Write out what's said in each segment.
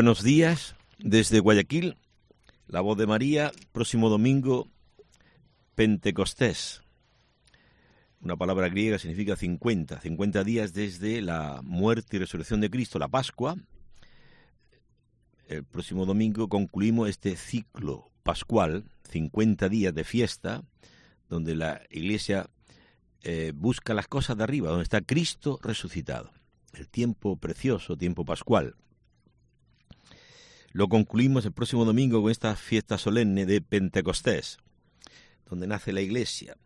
Buenos días desde Guayaquil, la voz de María, próximo domingo, Pentecostés. Una palabra griega significa 50, 50 días desde la muerte y resurrección de Cristo, la Pascua. El próximo domingo concluimos este ciclo pascual, 50 días de fiesta, donde la Iglesia eh, busca las cosas de arriba, donde está Cristo resucitado. El tiempo precioso, tiempo pascual. Lo concluimos el próximo domingo con esta fiesta solemne de Pentecostés, donde nace la iglesia,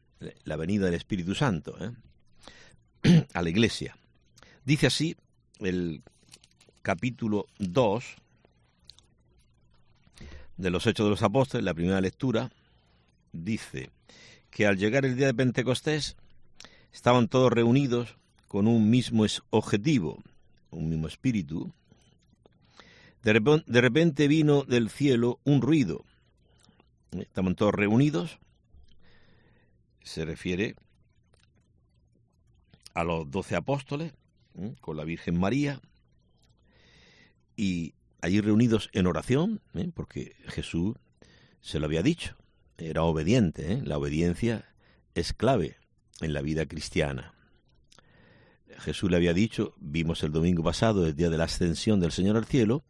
la venida del Espíritu Santo, ¿eh? a la iglesia. Dice así el capítulo 2 de los Hechos de los Apóstoles, la primera lectura, dice que al llegar el día de Pentecostés estaban todos reunidos con un mismo objetivo, un mismo espíritu, de repente vino del cielo un ruido. Estaban todos reunidos. Se refiere a los doce apóstoles con la Virgen María y allí reunidos en oración, porque Jesús se lo había dicho, era obediente, la obediencia es clave en la vida cristiana. Jesús le había dicho, vimos el domingo pasado, el día de la ascensión del Señor al cielo,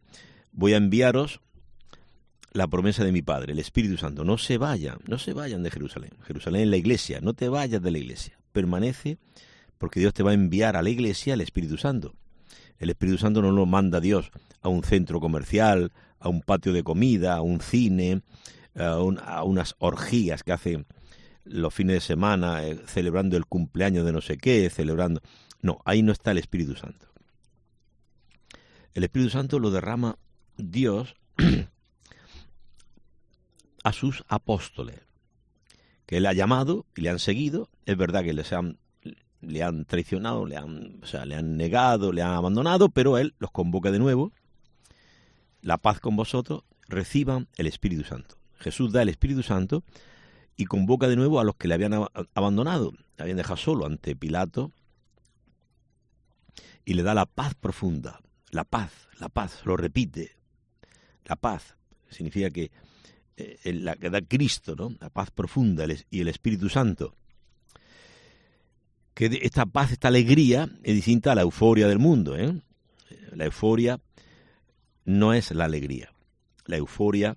voy a enviaros la promesa de mi Padre, el Espíritu Santo. No se vayan, no se vayan de Jerusalén. Jerusalén es la iglesia, no te vayas de la iglesia. Permanece porque Dios te va a enviar a la iglesia el Espíritu Santo. El Espíritu Santo no lo manda Dios a un centro comercial, a un patio de comida, a un cine, a, a unas orgías que hacen los fines de semana eh, celebrando el cumpleaños de no sé qué, celebrando... No, ahí no está el Espíritu Santo. El Espíritu Santo lo derrama Dios a sus apóstoles, que Él ha llamado y le han seguido. Es verdad que les han, le han traicionado, le han, o sea, le han negado, le han abandonado, pero Él los convoca de nuevo. La paz con vosotros, reciban el Espíritu Santo. Jesús da el Espíritu Santo y convoca de nuevo a los que le habían abandonado, le habían dejado solo ante Pilato, y le da la paz profunda, la paz, la paz, lo repite, la paz significa que eh, la que da Cristo, ¿no? La paz profunda y el Espíritu Santo. Que esta paz, esta alegría es distinta a la euforia del mundo, ¿eh? La euforia no es la alegría. La euforia,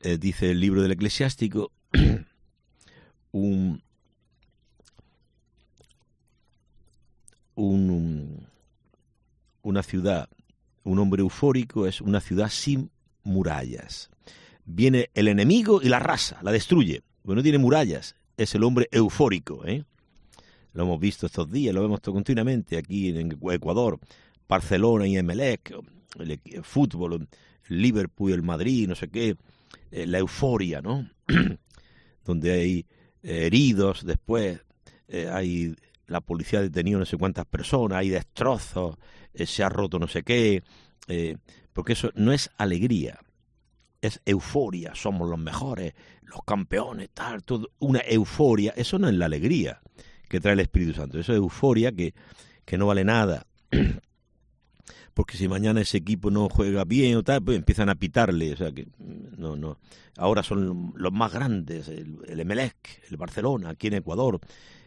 eh, dice el libro del eclesiástico, un, un, una ciudad, un hombre eufórico es una ciudad sin murallas. Viene el enemigo y la raza, la destruye. Pues no tiene murallas, es el hombre eufórico. ¿eh? Lo hemos visto estos días, lo vemos continuamente aquí en Ecuador, Barcelona y Emelec, el, fútbol, Liverpool el Madrid, no sé qué, eh, la euforia, ¿no? Donde hay eh, heridos después, hay la policía ha detenido no sé cuántas personas, hay destrozos, eh, se ha roto no sé qué, eh, porque eso no es alegría, es euforia, somos los mejores, los campeones, tal, todo, una euforia, eso no es la alegría que trae el Espíritu Santo, eso es euforia que, que no vale nada. porque si mañana ese equipo no juega bien o tal, pues empiezan a pitarle, o sea que no, no. Ahora son los más grandes, el, el Emelec, el Barcelona, aquí en Ecuador,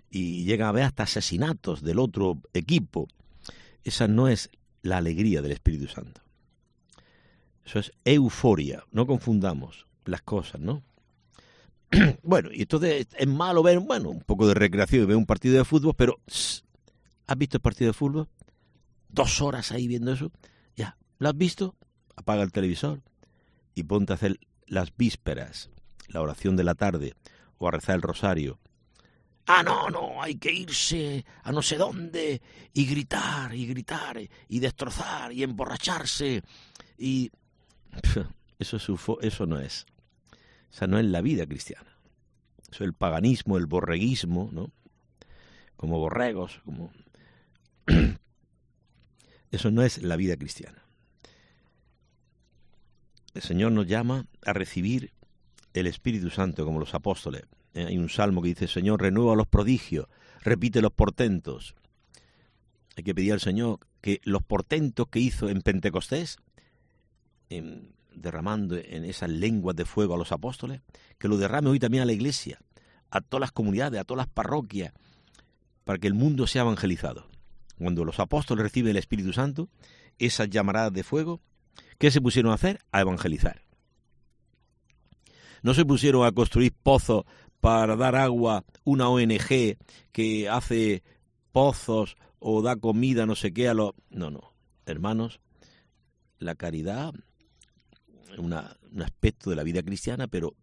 y llegan a ver hasta asesinatos del otro equipo. Esa no es la alegría del Espíritu Santo. Eso es euforia. No confundamos las cosas, ¿no? bueno, y entonces es malo ver, bueno, un poco de recreación y ver un partido de fútbol, pero ¿has visto el partido de fútbol? Dos horas ahí viendo eso. Ya, ¿lo has visto? Apaga el televisor y ponte a hacer las vísperas, la oración de la tarde o a rezar el rosario Ah, no, no, hay que irse a no sé dónde y gritar y gritar y destrozar y emborracharse y eso es eso no es. Esa no es la vida cristiana. Eso es el paganismo, el borreguismo, ¿no? Como borregos, como Eso no es la vida cristiana. El Señor nos llama a recibir el Espíritu Santo como los apóstoles. Eh, hay un salmo que dice, Señor, renueva los prodigios, repite los portentos. Hay que pedir al Señor que los portentos que hizo en Pentecostés, derramando en esas lenguas de fuego a los apóstoles, que lo derrame hoy también a la iglesia, a todas las comunidades, a todas las parroquias, para que el mundo sea evangelizado. Cuando los apóstoles reciben el Espíritu Santo, esas llamaradas de fuego, ¿qué se pusieron a hacer? A evangelizar. No se pusieron a construir pozos para dar agua, una ONG que hace pozos o da comida, no sé qué, a los... No, no, hermanos, la caridad, un aspecto de la vida cristiana, pero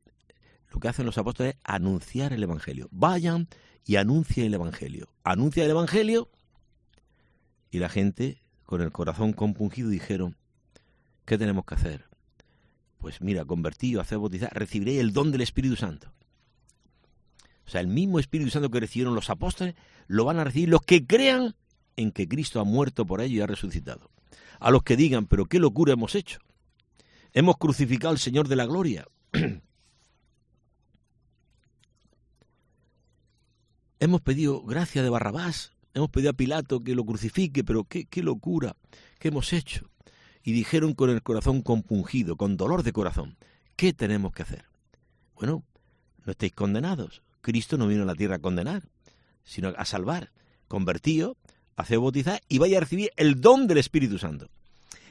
lo que hacen los apóstoles es anunciar el Evangelio. Vayan y anuncien el Evangelio. Anuncia el Evangelio y la gente, con el corazón compungido, dijeron, ¿qué tenemos que hacer? Pues mira, convertido, hacer bautizar, recibiré el don del Espíritu Santo. O sea, el mismo Espíritu Santo que recibieron los apóstoles, lo van a recibir los que crean en que Cristo ha muerto por ellos y ha resucitado. A los que digan, pero qué locura hemos hecho. Hemos crucificado al Señor de la gloria. hemos pedido gracia de Barrabás. Hemos pedido a Pilato que lo crucifique, pero qué, qué locura, qué hemos hecho. Y dijeron con el corazón compungido, con dolor de corazón, ¿qué tenemos que hacer? Bueno, no estáis condenados. Cristo no vino a la tierra a condenar, sino a salvar. Convertío, hace bautizar y vaya a recibir el don del Espíritu Santo.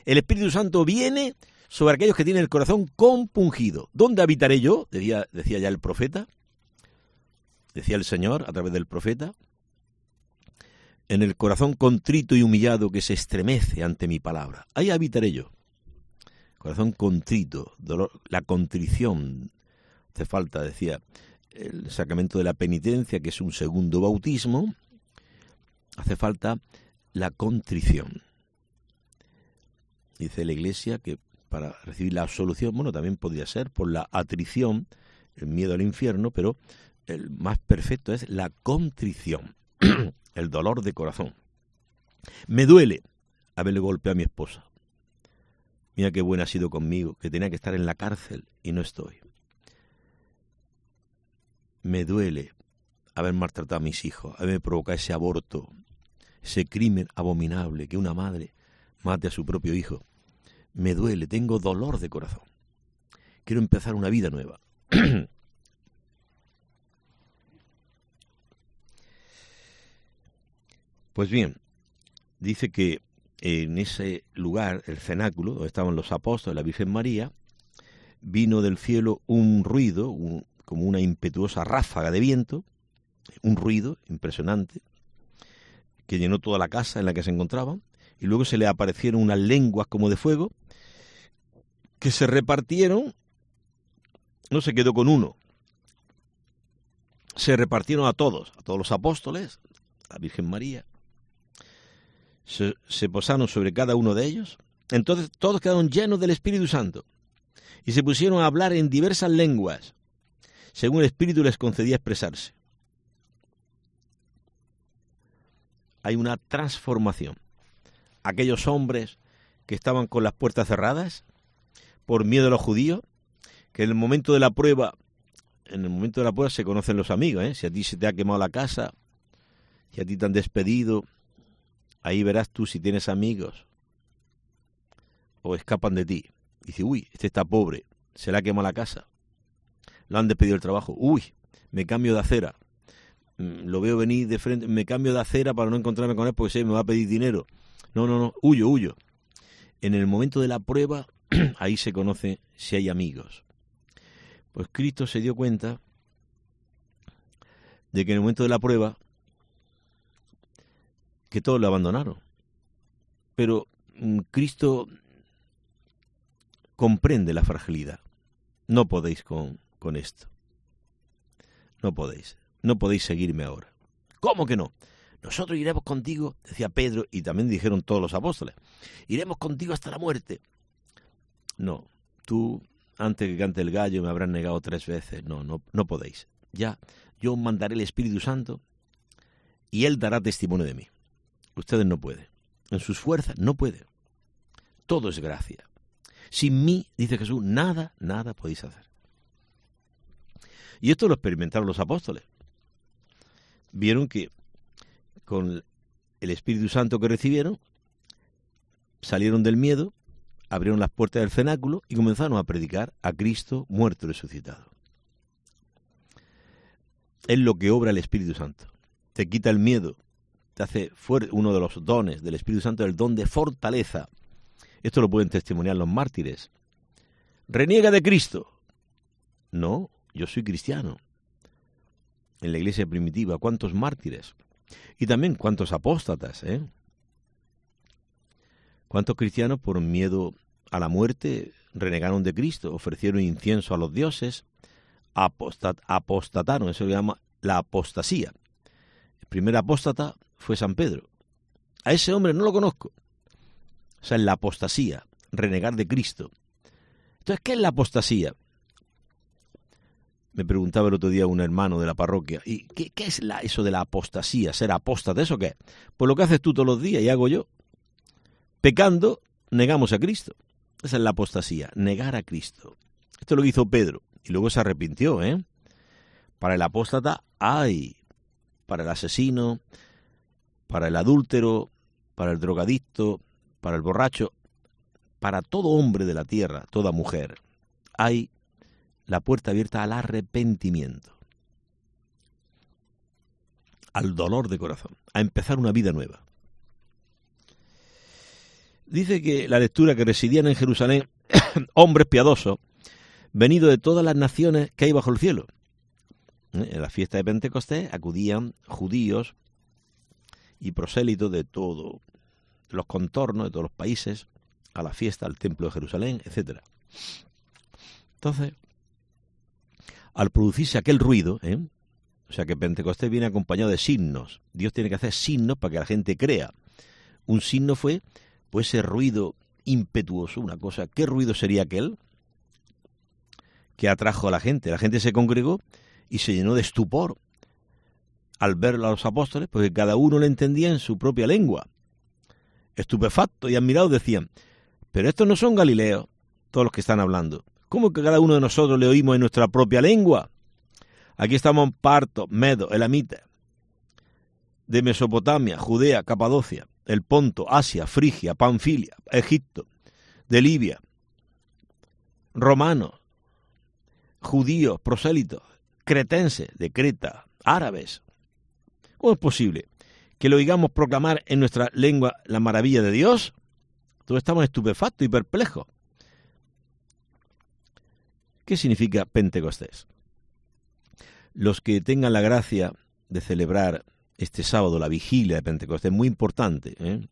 El Espíritu Santo viene sobre aquellos que tienen el corazón compungido. ¿Dónde habitaré yo? Decía, decía ya el profeta. Decía el Señor a través del profeta en el corazón contrito y humillado que se estremece ante mi palabra. Ahí habitaré yo. Corazón contrito, dolor, la contrición. Hace falta, decía, el sacramento de la penitencia, que es un segundo bautismo. Hace falta la contrición. Dice la Iglesia que para recibir la absolución, bueno, también podría ser por la atrición, el miedo al infierno, pero el más perfecto es la contrición. el dolor de corazón. Me duele haberle golpeado a mi esposa. Mira qué buena ha sido conmigo, que tenía que estar en la cárcel y no estoy. Me duele haber maltratado a mis hijos, haberme provocado ese aborto, ese crimen abominable que una madre mate a su propio hijo. Me duele, tengo dolor de corazón. Quiero empezar una vida nueva. Pues bien, dice que en ese lugar, el cenáculo, donde estaban los apóstoles, la Virgen María, vino del cielo un ruido, como una impetuosa ráfaga de viento, un ruido impresionante, que llenó toda la casa en la que se encontraban, y luego se le aparecieron unas lenguas como de fuego, que se repartieron, no se quedó con uno, se repartieron a todos, a todos los apóstoles, a la Virgen María, se, posaron sobre cada uno de ellos. Entonces todos quedaron llenos del Espíritu Santo y se pusieron a hablar en diversas lenguas, según el Espíritu les concedía expresarse. Hay una transformación. Aquellos hombres que estaban con las puertas cerradas por miedo a los judíos, que en el momento de la prueba, en el momento de la prueba se conocen los amigos, ¿eh? si a ti se te ha quemado la casa, si a ti te han despedido, Ahí verás tú si tienes amigos o escapan de ti. Dice, uy, este está pobre, se le ha quemado la casa. Lo han despedido el trabajo. Uy, me cambio de acera. Mm, lo veo venir de frente, me cambio de acera para no encontrarme con él porque sé, me va a pedir dinero. No, no, no, huyo, huyo. En el momento de la prueba, ahí se conoce si hay amigos. Pues Cristo se dio cuenta de que en el momento de la prueba que todos lo abandonaron. Pero mm, Cristo comprende la fragilidad. No podéis con, con esto. No podéis. No podéis seguirme ahora. ¿Cómo que no? Nosotros iremos contigo, decía Pedro, y también dijeron todos los apóstoles, iremos contigo hasta la muerte. No, tú, antes que cante el gallo, me habrás negado tres veces. No, no, no podéis. Ya, yo mandaré el Espíritu Santo y Él dará testimonio de mí. Ustedes no pueden. En sus fuerzas no pueden. Todo es gracia. Sin mí, dice Jesús, nada, nada podéis hacer. Y esto lo experimentaron los apóstoles. Vieron que con el Espíritu Santo que recibieron, salieron del miedo, abrieron las puertas del cenáculo y comenzaron a predicar a Cristo muerto y resucitado. Es lo que obra el Espíritu Santo. Te quita el miedo, te hace fuerte. Uno de los dones del Espíritu Santo el don de fortaleza. Esto lo pueden testimoniar los mártires. Reniega de Cristo. No, yo soy cristiano. En la iglesia primitiva, ¿cuántos mártires? Y también cuántos apóstatas, ¿eh? ¿Cuántos cristianos por miedo a la muerte renegaron de Cristo, ofrecieron incienso a los dioses, apostataron, eso se llama la apostasía. El primer apóstata fue San Pedro. A ese hombre no lo conozco. O sea, la apostasía, renegar de Cristo. Entonces, ¿qué es la apostasía? Me preguntaba el otro día un hermano de la parroquia, ¿y qué, es eso de la apostasía, ser apóstata? ¿Eso qué? Pues lo que haces tú todos los días y hago yo. Pecando, negamos a Cristo. Esa es la apostasía, negar a Cristo. Esto lo hizo Pedro y luego se arrepintió, ¿eh? Para el apóstata hay, para el asesino, para el adúltero, para el drogadicto, para el borracho, para todo hombre de la tierra, toda mujer, hay la puerta abierta al arrepentimiento, al dolor de corazón, a empezar una vida nueva. Dice que la lectura que residían en Jerusalén hombres piadosos, venidos de todas las naciones que hay bajo el cielo. ¿Eh? En la fiesta de Pentecostés acudían judíos y prosélitos de todos los contornos, de todos los países, a la fiesta, al templo de Jerusalén, etc. Entonces, al producirse aquel ruido, ¿eh? o sea que Pentecostés viene acompañado de signos, Dios tiene que hacer signos para que la gente crea. Un signo fue pues ese ruido impetuoso, una cosa, ¿qué ruido sería aquel? que atrajo a la gente. La gente se congregó y se llenó de estupor al ver a los apóstoles, porque cada uno le entendía en su propia lengua. Estupefacto y admirado decían, pero estos no son galileos, todos los que están hablando. ¿Cómo que cada uno de nosotros le oímos en nuestra propia lengua? Aquí estamos en Parto, Medo, Elamita, de Mesopotamia, Judea, Capadocia, el Ponto, Asia, Frigia, Panfilia, Egipto, de Libia, romanos, judíos, prosélitos, cretenses de Creta, árabes. ¿Cómo es posible que lo oigamos proclamar en nuestra lengua la maravilla de Dios? Todos estamos estupefactos y perplejos. ¿Qué significa Pentecostés? Los que tengan la gracia de celebrar este sábado la vigilia de Pentecostés, muy importante. ¿eh?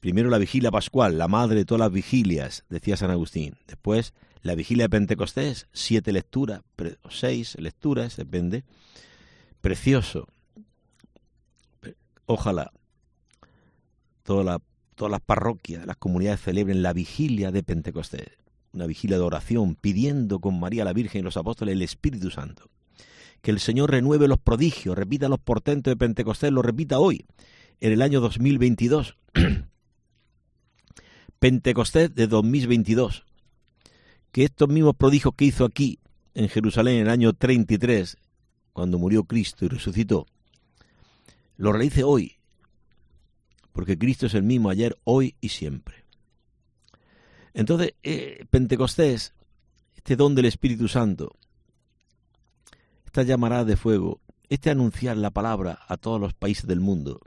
Primero la vigilia pascual, la madre de todas las vigilias, decía San Agustín. Después la vigilia de Pentecostés, siete lecturas, seis lecturas, depende. Precioso. Ojalá todas las parroquias, las comunidades celebren la vigilia de Pentecostés una vigilia de oración, pidiendo con María la Virgen y los apóstoles el Espíritu Santo. Que el Señor renueve los prodigios, repita los portentos de Pentecostés, lo repita hoy, en el año 2022. Pentecostés de 2022. Que estos mismos prodigios que hizo aquí, en Jerusalén, en el año 33, cuando murió Cristo y resucitó, lo realice hoy, porque Cristo es el mismo ayer, hoy y siempre. Entonces, eh, Pentecostés, este don del Espíritu Santo, esta llamarada de fuego, este anunciar la palabra a todos los países del mundo,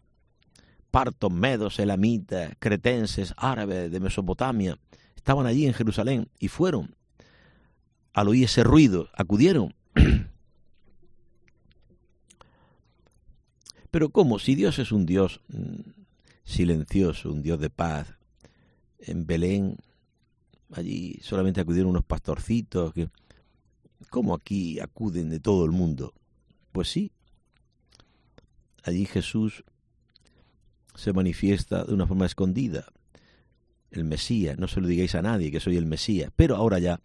partos, medos, elamitas, cretenses, árabes de Mesopotamia, estaban allí en Jerusalén y fueron. Al oír ese ruido, acudieron. Pero ¿cómo? Si Dios es un Dios mm, silencioso, un Dios de paz, en Belén Allí solamente acudieron unos pastorcitos. Que, ¿Cómo aquí acuden de todo el mundo? Pues sí. Allí Jesús se manifiesta de una forma escondida. El Mesías, no se lo digáis a nadie que soy el Mesías, pero ahora ya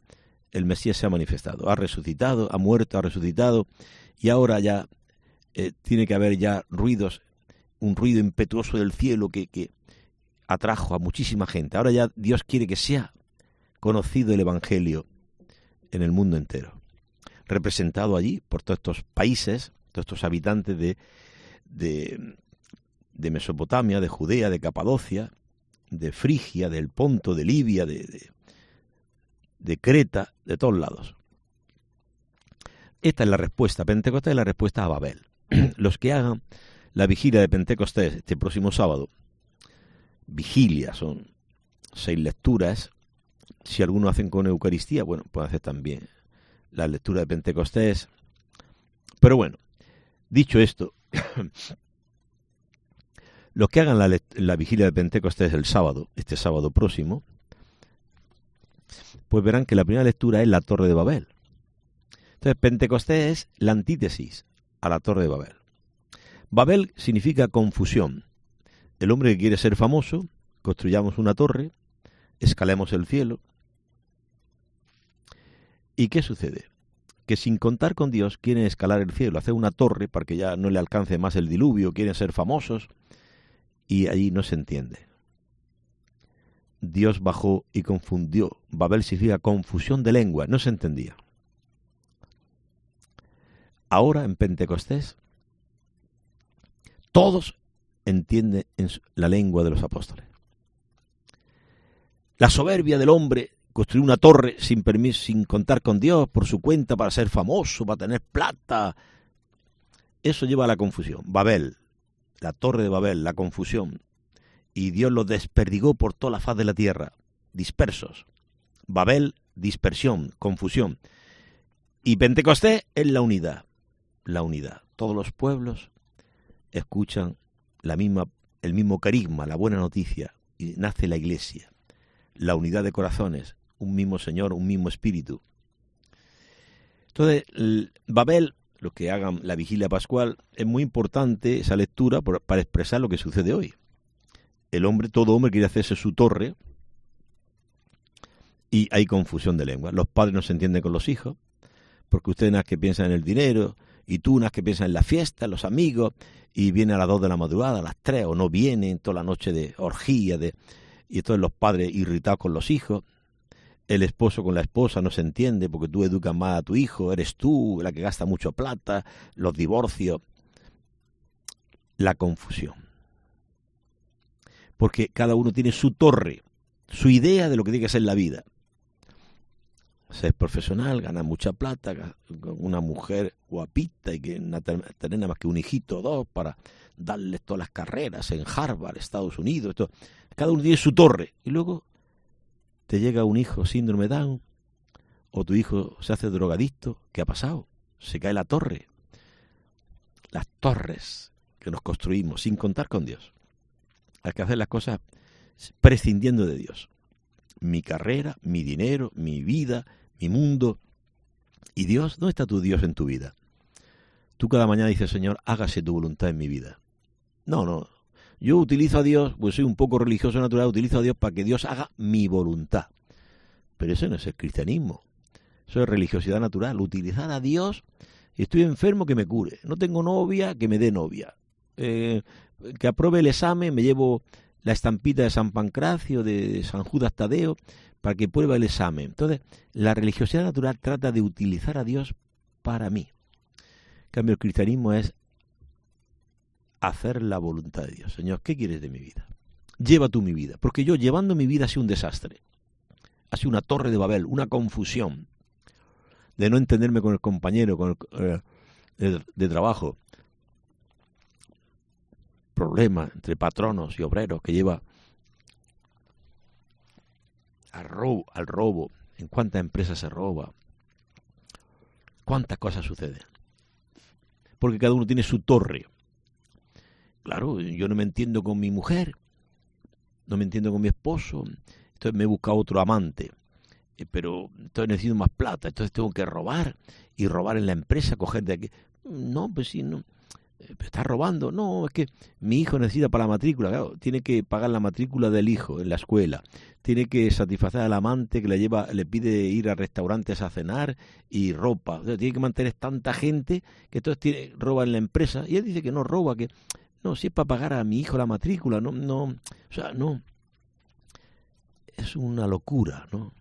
el Mesías se ha manifestado, ha resucitado, ha muerto, ha resucitado, y ahora ya eh, tiene que haber ya ruidos, un ruido impetuoso del cielo que, que atrajo a muchísima gente. Ahora ya Dios quiere que sea conocido el Evangelio en el mundo entero, representado allí por todos estos países, todos estos habitantes de, de, Mesopotamia, de Judea, de Capadocia, de Frigia, del Ponto, de Libia, de, de, de Creta, de todos lados. Esta es la respuesta. Pentecostés es la respuesta a Babel. Los que hagan la vigilia de Pentecostés este próximo sábado, vigilia, son seis lecturas. Si algunos hacen con Eucaristía, bueno, pueden hacer también la lectura de Pentecostés. Pero bueno, dicho esto, los que hagan la, la, vigilia de Pentecostés el sábado, este sábado próximo, pues verán que la primera lectura es la Torre de Babel. Entonces, Pentecostés es la antítesis a la Torre de Babel. Babel significa confusión. El hombre que quiere ser famoso, construyamos una torre, escalemos el cielo. ¿Y qué sucede? Que sin contar con Dios quieren escalar el cielo, hacer una torre para que ya no le alcance más el diluvio, quieren ser famosos y allí no se entiende. Dios bajó y confundió. Babel significa confusión de lengua, no se entendía. Ahora en Pentecostés, todos entienden la lengua de los apóstoles. La soberbia del hombre, construir una torre sin permiso, sin contar con Dios, por su cuenta, para ser famoso, para tener plata, eso lleva a la confusión. Babel, la torre de Babel, la confusión, y Dios los desperdigó por toda la faz de la tierra, dispersos. Babel, dispersión, confusión. Y Pentecostés es la unidad, la unidad. Todos los pueblos escuchan la misma, el mismo carisma, la buena noticia, y nace la iglesia. La unidad de corazones, un mismo Señor, un mismo Espíritu. Entonces, Babel, los que hagan la vigilia pascual, es muy importante esa lectura para expresar lo que sucede hoy el hombre, todo hombre quiere hacerse su torre y hay confusión de lengua. Los padres no se entienden con los hijos, porque ustedes nada que piensan en el dinero y tú nada que piensan en la fiesta, los amigos, y viene a las dos de la madrugada, a las tres, o no vienen toda la noche de orgía, de, y entonces los padres irritados con los hijos, el esposo con la esposa no se entiende porque tú educas más a tu hijo, eres tú la que gasta mucho plata, los divorcios, la confusión porque cada uno tiene su torre, su idea de lo que tiene que ser la vida. Ser profesional, ganar mucha plata, una mujer guapita y que tener más que un hijito o dos para darles todas las carreras en Harvard, Estados Unidos. Cada uno tiene su torre. Y luego te llega un hijo síndrome Down o tu hijo se hace drogadicto. ¿Qué ha pasado? Se cae la torre. Las torres que nos construimos sin contar con Dios. Hay que hacer las cosas prescindiendo de Dios. Mi carrera, mi dinero, mi vida, mi mundo. ¿Y Dios? ¿Dónde está tu Dios en tu vida? Tú cada mañana dices, Señor, hágase tu voluntad en mi vida. No, no. Yo utilizo a Dios, pues soy un poco religioso natural, utilizo a Dios para que Dios haga mi voluntad. Pero eso no es el cristianismo. Eso es religiosidad natural. Utilizar a Dios, estoy enfermo, que me cure. No tengo novia, que me dé novia. Eh, que apruebe el examen, me llevo la estampita de San Pancracio, de San Judas Tadeo, para que pruebe el examen. Entonces, la religiosidad natural trata de utilizar a Dios para mí. En cambio, el cristianismo es hacer la voluntad de Dios. Señor, ¿qué quieres de mi vida? Lleva tú mi vida. Porque yo llevando mi vida ha sido un desastre. Ha sido una torre de Babel, una confusión de no entenderme con el compañero con el, eh, de trabajo, problema entre patronos y obreros que lleva al robo, al robo, en cuántas empresas se roba, cuántas cosas suceden. Porque cada uno tiene su torre. Claro, yo no me entiendo con mi mujer, no me entiendo con mi esposo, entonces me he buscado otro amante, eh, pero entonces necesito más plata, entonces tengo que robar y robar en la empresa, coger de aquí. No, pues sí, no está robando. No, es que mi hijo necesita para la matrícula, claro, tiene que pagar la matrícula del hijo en la escuela, tiene que satisfacer al amante que le lleva, le pide ir a restaurantes a cenar y ropa. tiene que mantener tanta gente que entonces tiene, roba en la empresa. Y él dice que no roba, que no, si es para pagar a mi hijo la matrícula, no, no, o sea, no. Es una locura, ¿no?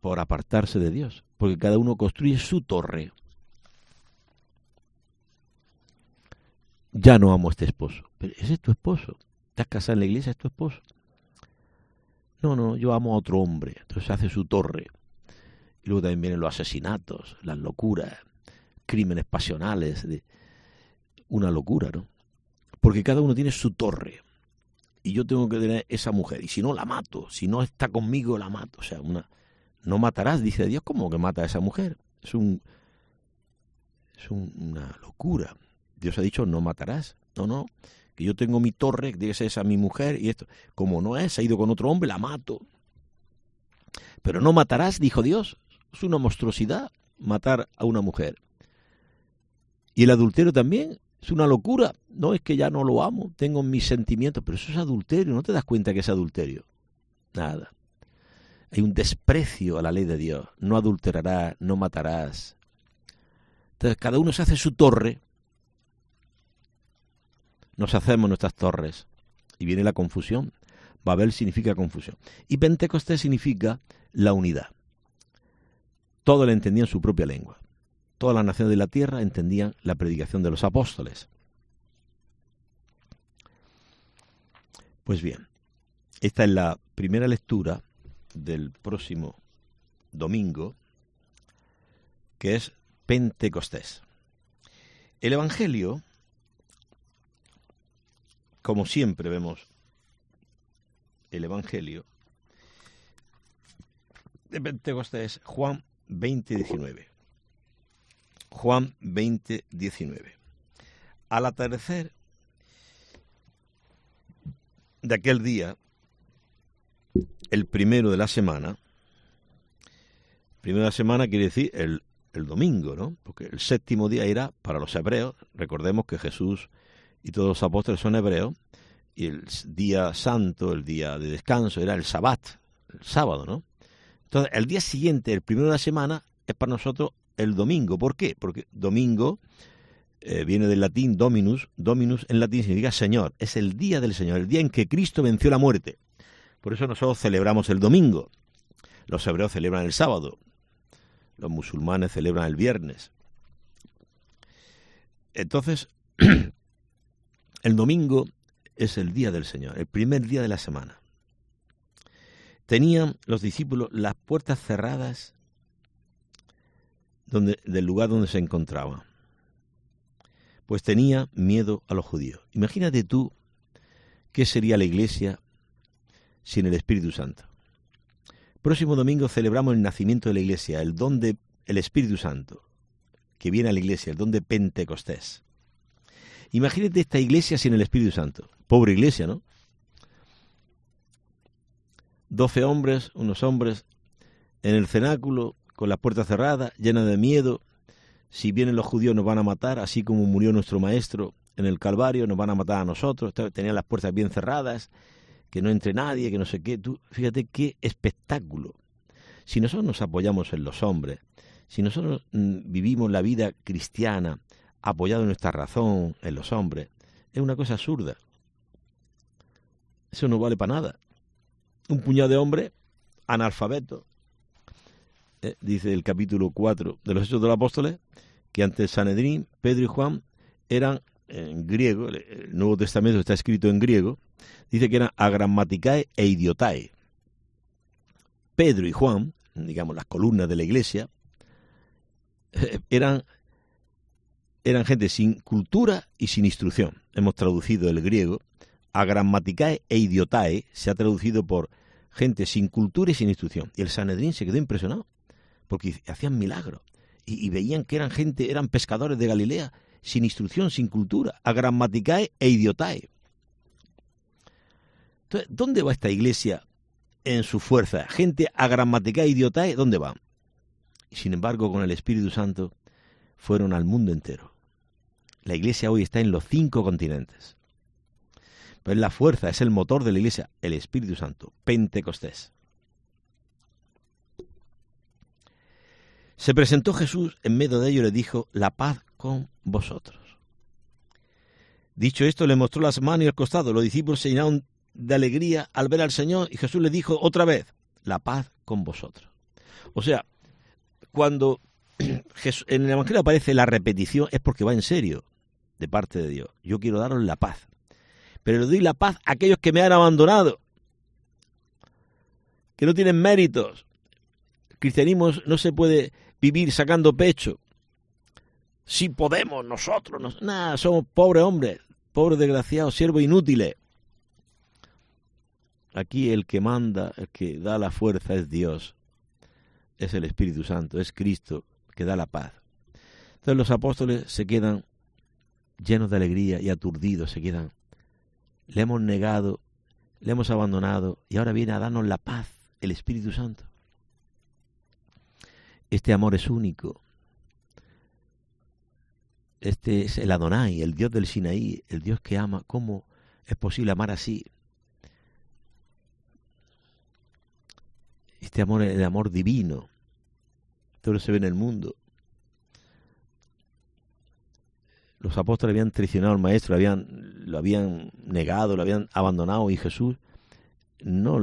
Por apartarse de Dios, porque cada uno construye su torre ya no amo a este esposo. Pero ese es tu esposo. Estás casado en la iglesia, es tu esposo. No, no, yo amo a otro hombre. Entonces hace su torre. Y luego también vienen los asesinatos, las locuras, crímenes pasionales. De... Una locura, ¿no? Porque cada uno tiene su torre. Y yo tengo que tener esa mujer. Y si no, la mato. Si no está conmigo, la mato. O sea, una... no matarás, dice Dios. ¿Cómo que mata a esa mujer? Es un... Es una locura. Dios ha dicho, no matarás. No, no. Que yo tengo mi torre, que tiene que esa mi mujer. Y esto. Como no es, ha ido con otro hombre, la mato. Pero no matarás, dijo Dios. Es una monstruosidad matar a una mujer. Y el adulterio también es una locura. No es que ya no lo amo, tengo mis sentimientos, pero eso es adulterio. No te das cuenta que es adulterio. Nada. Hay un desprecio a la ley de Dios. No adulterarás, no matarás. Entonces cada uno se hace su torre. Nos hacemos nuestras torres. Y viene la confusión. Babel significa confusión. Y Pentecostés significa la unidad. Todo le entendía en su propia lengua. Todas las naciones de la tierra entendían la predicación de los apóstoles. Pues bien, esta es la primera lectura del próximo domingo, que es Pentecostés. El Evangelio, como siempre vemos el Evangelio de Pentecostés, Juan 20:19. Juan 20:19. Al atardecer de aquel día, el primero de la semana, primero de la semana quiere decir el, el domingo, ¿no? Porque el séptimo día era para los hebreos, recordemos que Jesús y todos los apóstoles son hebreos, y el día santo, el día de descanso, era el sabbat, el sábado, ¿no? Entonces, el día siguiente, el primero de la semana, es para nosotros el domingo. ¿Por qué? Porque domingo eh, viene del latín dominus. Dominus en latín significa Señor. Es el día del Señor, el día en que Cristo venció la muerte. Por eso nosotros celebramos el domingo. Los hebreos celebran el sábado. Los musulmanes celebran el viernes. Entonces, el domingo es el día del Señor, el primer día de la semana. Tenían los discípulos las puertas cerradas donde, del lugar donde se encontraban, pues tenía miedo a los judíos. Imagínate tú qué sería la iglesia sin el Espíritu Santo. Próximo domingo celebramos el nacimiento de la iglesia, el don del Espíritu Santo, que viene a la iglesia, el don de Pentecostés. Imagínate esta iglesia sin el Espíritu Santo. Pobre iglesia, ¿no? doce hombres, unos hombres, en el cenáculo, con las puertas cerradas, llenas de miedo. Si vienen los judíos nos van a matar, así como murió nuestro maestro en el Calvario, nos van a matar a nosotros. Tenían las puertas bien cerradas, que no entre nadie, que no sé qué. Tú, fíjate qué espectáculo. Si nosotros nos apoyamos en los hombres, si nosotros mm, vivimos la vida cristiana apoyado en nuestra razón, en los hombres, es una cosa absurda. Eso no vale para nada un puñado de hombres analfabetos. Eh, dice el capítulo 4 de los Hechos de los Apóstoles que ante Sanedrín, Pedro y Juan eran en griego, el Nuevo Testamento está escrito en griego, dice que eran agramaticae e idiotae. Pedro y Juan, digamos las columnas de la iglesia, eran, eran gente sin cultura y sin instrucción. Hemos traducido el griego, agramaticae e idiotae, se ha traducido por gente sin cultura y sin instrucción. Y el Sanedrín se quedó impresionado, porque hacían milagros. Y, veían que eran gente, eran pescadores de Galilea, sin instrucción, sin cultura, agramaticae e idiotae. Entonces, ¿dónde va esta iglesia en su fuerza? Gente agramaticae e idiotae, ¿dónde va? Y sin embargo, con el Espíritu Santo, fueron al mundo entero. La iglesia hoy está en los cinco continentes. Pero es la fuerza, es el motor de la iglesia, el Espíritu Santo, Pentecostés. Se presentó Jesús en medio de ellos y le dijo, la paz con vosotros. Dicho esto, le mostró las manos y el costado. Los discípulos se llenaron de alegría al ver al Señor y Jesús le dijo otra vez, la paz con vosotros. O sea, cuando en el Evangelio aparece la repetición es porque va en serio. de parte de Dios. Yo quiero daros la paz. Pero le doy la paz a aquellos que me han abandonado, que no tienen méritos. El cristianismo no se puede vivir sacando pecho. Si podemos nosotros, nada, somos pobres hombres, pobres desgraciados, siervos inútiles. Aquí el que manda, el que da la fuerza es Dios, es el Espíritu Santo, es Cristo que da la paz. Entonces los apóstoles se quedan llenos de alegría y aturdidos, se quedan. Le hemos negado, le hemos abandonado y ahora viene a darnos la paz, el Espíritu Santo. Este amor es único. Este es el Adonai, el Dios del Sinaí, el Dios que ama. ¿Cómo es posible amar así? Este amor es el amor divino. Todo se ve en el mundo. Los apóstoles habían traicionado al maestro, lo habían, lo habían negado, lo habían abandonado y Jesús no,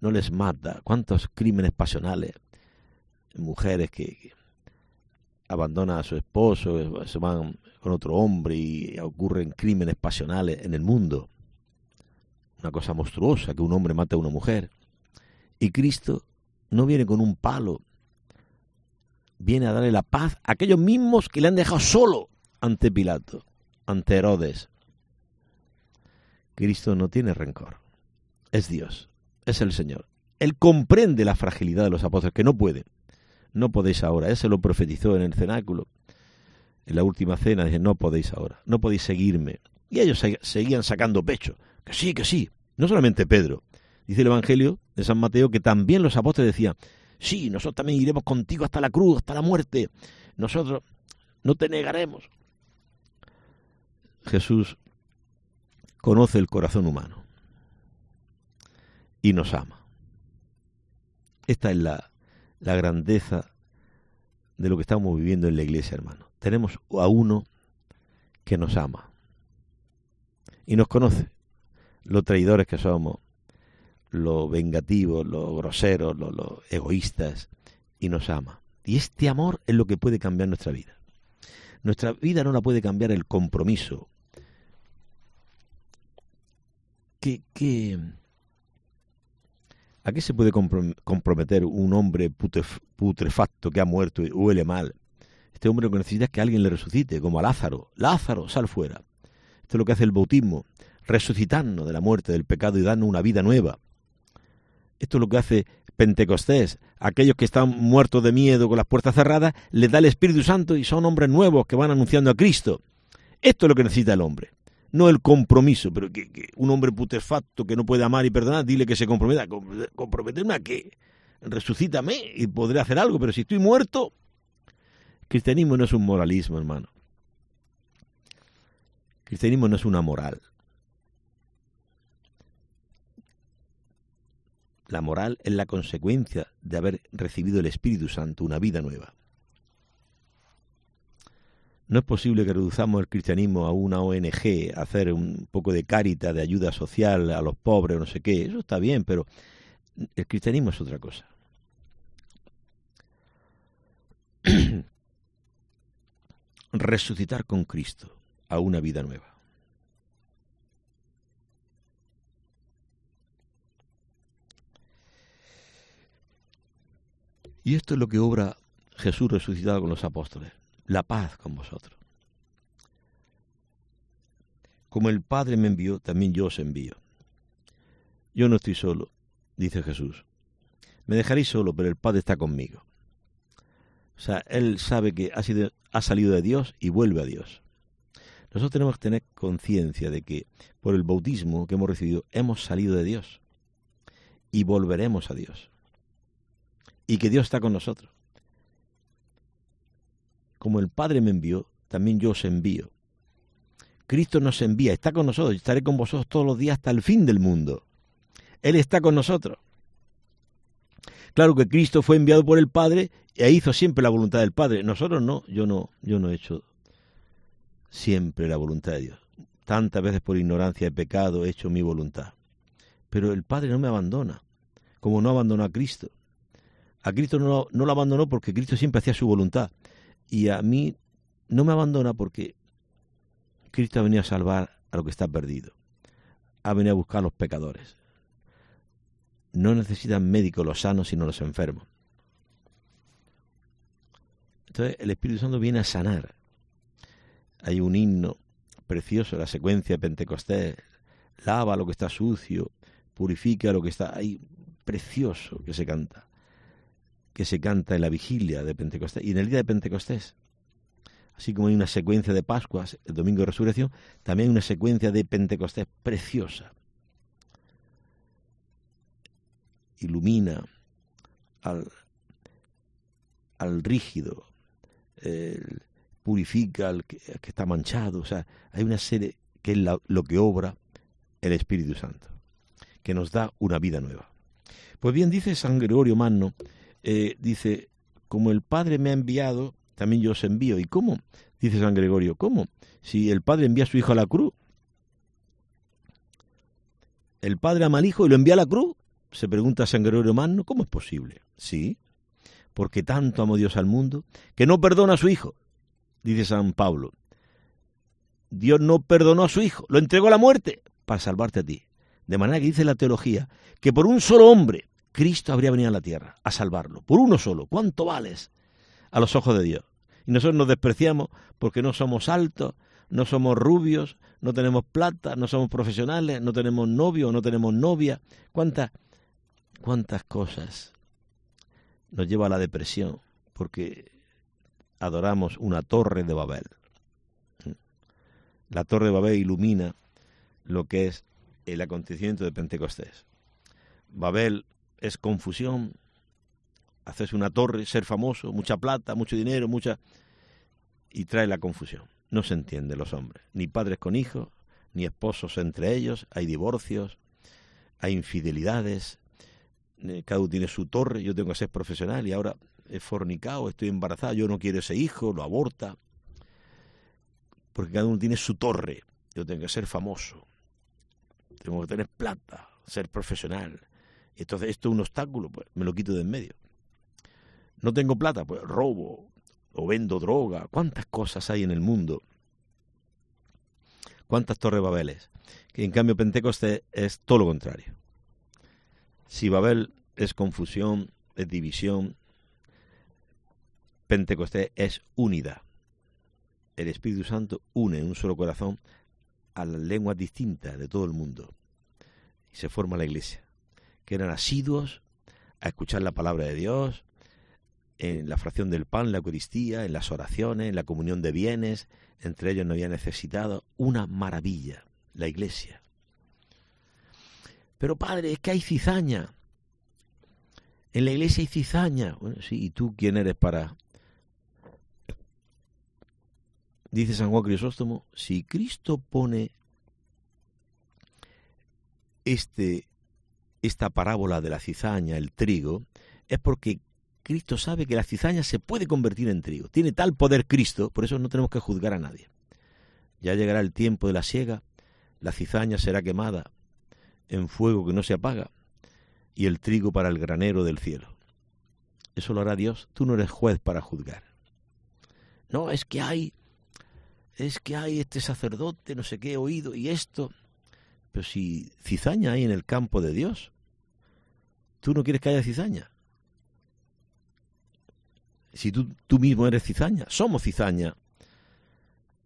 no les mata. ¿Cuántos crímenes pasionales? Mujeres que, abandonan a su esposo, se van con otro hombre y ocurren crímenes pasionales en el mundo. Una cosa monstruosa que un hombre mate a una mujer. Y Cristo no viene con un palo, viene a darle la paz a aquellos mismos que le han dejado solo ante Pilato, ante Herodes. Cristo no tiene rencor, es Dios, es el Señor. Él comprende la fragilidad de los apóstoles, que no pueden. No podéis ahora. Ese lo profetizó en el cenáculo. En la última cena dice, no podéis ahora, no podéis seguirme. Y ellos seguían sacando pecho. Que sí, que sí. No solamente Pedro, Dice el Evangelio de San Mateo que también los apóstoles decían, sí, nosotros también iremos contigo hasta la cruz, hasta la muerte. Nosotros no te negaremos. Jesús conoce el corazón humano y nos ama. Esta es la, la grandeza de lo que estamos viviendo en la iglesia, hermano. Tenemos a uno que nos ama y nos conoce, los traidores que somos, lo vengativos, lo groseros, lo, egoístas, y nos ama. Y este amor es lo que puede cambiar nuestra vida. Nuestra vida no la puede cambiar el compromiso. ¿Qué, qué, ¿A qué se puede comprometer un hombre putrefacto que ha muerto y huele mal? Este hombre lo que necesita es que alguien le resucite, como a Lázaro. Lázaro, sal fuera. Esto es lo que hace el bautismo, resucitarnos de la muerte, del pecado y darnos una vida nueva. Esto es lo que hace Pentecostés. Aquellos que están muertos de miedo con las puertas cerradas, les da el Espíritu Santo y son hombres nuevos que van anunciando a Cristo. Esto es lo que necesita el hombre. No el compromiso, pero que, un hombre putefacto que no puede amar y perdonar, dile que se comprometa. ¿Comprometerme a qué? Resucítame y podré hacer algo, pero si estoy muerto. cristianismo no es un moralismo, hermano. cristianismo no es una moral. La moral es la consecuencia de haber recibido el Espíritu Santo, una vida nueva. No es posible que reduzcamos el cristianismo a una ONG, a hacer un poco de carita, de ayuda social a los pobres, no sé qué. Eso está bien, pero el cristianismo es otra cosa. Resucitar con Cristo a una vida nueva. Y esto es lo que obra Jesús resucitado con los apóstoles, la paz con vosotros. Como el Padre me envió, también yo os envío. Yo no estoy solo, dice Jesús. Me dejaréis solo, pero el Padre está conmigo. O sea, Él sabe que ha, sido, ha salido de Dios y vuelve a Dios. Nosotros tenemos que tener conciencia de que por el bautismo que hemos recibido hemos salido de Dios y volveremos a Dios y que Dios está con nosotros. Como el Padre me envió, también yo os envío. Cristo nos envía, está con nosotros, estaré con vosotros todos los días hasta el fin del mundo. Él está con nosotros. Claro que Cristo fue enviado por el Padre e hizo siempre la voluntad del Padre. Nosotros no, yo no, yo no he hecho siempre la voluntad de Dios. Tantas veces por ignorancia de pecado he hecho mi voluntad. Pero el Padre no me abandona, como no abandonó a Cristo. A Cristo no, no lo abandonó porque Cristo siempre hacía su voluntad. Y a mí no me abandona porque Cristo ha venido a salvar a lo que está perdido. Ha venido a buscar a los pecadores. No necesitan médicos los sanos, sino los enfermos. Entonces el Espíritu Santo viene a sanar. Hay un himno precioso, la secuencia de Pentecostés. Lava lo que está sucio, purifica lo que está ahí. Precioso que se canta. Que se canta en la vigilia de Pentecostés y en el día de Pentecostés así como hay una secuencia de Pascuas, el domingo de resurrección, también hay una secuencia de Pentecostés preciosa. Ilumina al, al rígido, purifica al que, está manchado, o sea, hay una serie que es lo que obra el Espíritu Santo, que nos da una vida nueva. Pues bien, dice San Gregorio Magno, eh, dice, como el Padre me ha enviado, también yo os envío. ¿Y cómo? Dice San Gregorio, ¿cómo? Si el Padre envía a su Hijo a la cruz, el Padre ama al Hijo y lo envía a la cruz, se pregunta San Gregorio Magno, ¿cómo es posible? Sí, porque tanto amó Dios al mundo que no perdona a su Hijo, dice San Pablo. Dios no perdonó a su Hijo, lo entregó a la muerte para salvarte a ti. De manera que dice la teología que por un solo hombre Cristo habría venido a la tierra a salvarlo. Por uno solo. ¿Cuánto vales a los ojos de Dios? Y nosotros nos despreciamos porque no somos altos, no somos rubios, no tenemos plata, no somos profesionales, no tenemos novio, no tenemos novia. ¿Cuántas, cuántas cosas nos lleva a la depresión? Porque adoramos una torre de Babel. La torre de Babel ilumina lo que es el acontecimiento de Pentecostés. Babel es confusión, hacerse una torre, ser famoso, mucha plata, mucho dinero, mucha... y trae la confusión. No se entiende los hombres, ni padres con hijos, ni esposos entre ellos, hay divorcios, hay infidelidades, eh, cada uno tiene su torre, yo tengo que ser profesional y ahora he fornicado, estoy embarazada, yo no quiero ese hijo, lo aborta, porque cada uno tiene su torre, yo tengo que ser famoso, tengo que tener plata, ser profesional. Entonces esto es un obstáculo, pues me lo quito de en medio. No tengo plata, pues robo o vendo droga. ¿Cuántas cosas hay en el mundo? ¿Cuántas torres Babeles? Que en cambio Pentecostés es todo lo contrario. Si Babel es confusión, es división, Pentecostés es unidad. El Espíritu Santo une en un solo corazón a las lenguas distintas de todo el mundo. Y se forma la iglesia, que eran asiduos a escuchar la palabra de Dios, en la fracción del pan, la Eucaristía, en las oraciones, en la comunión de bienes, entre ellos no había necesitado, una maravilla, la iglesia. Pero padre, es que hay cizaña. En la iglesia hay cizaña. Bueno, sí, ¿y tú quién eres para...? Dice San Juan Crisóstomo, si Cristo pone este, esta parábola de la cizaña, el trigo, es porque Cristo sabe que la cizaña se puede convertir en trigo. Tiene tal poder Cristo, por eso no tenemos que juzgar a nadie. Ya llegará el tiempo de la siega, la cizaña será quemada en fuego que no se apaga, y el trigo para el granero del cielo. Eso lo hará Dios. Tú no eres juez para juzgar. No, es que hay, es que hay este sacerdote, no sé qué, oído, y esto. Pero si cizaña hay en el campo de Dios, tú no quieres que haya cizaña si tú, tú mismo eres cizaña, somos cizaña.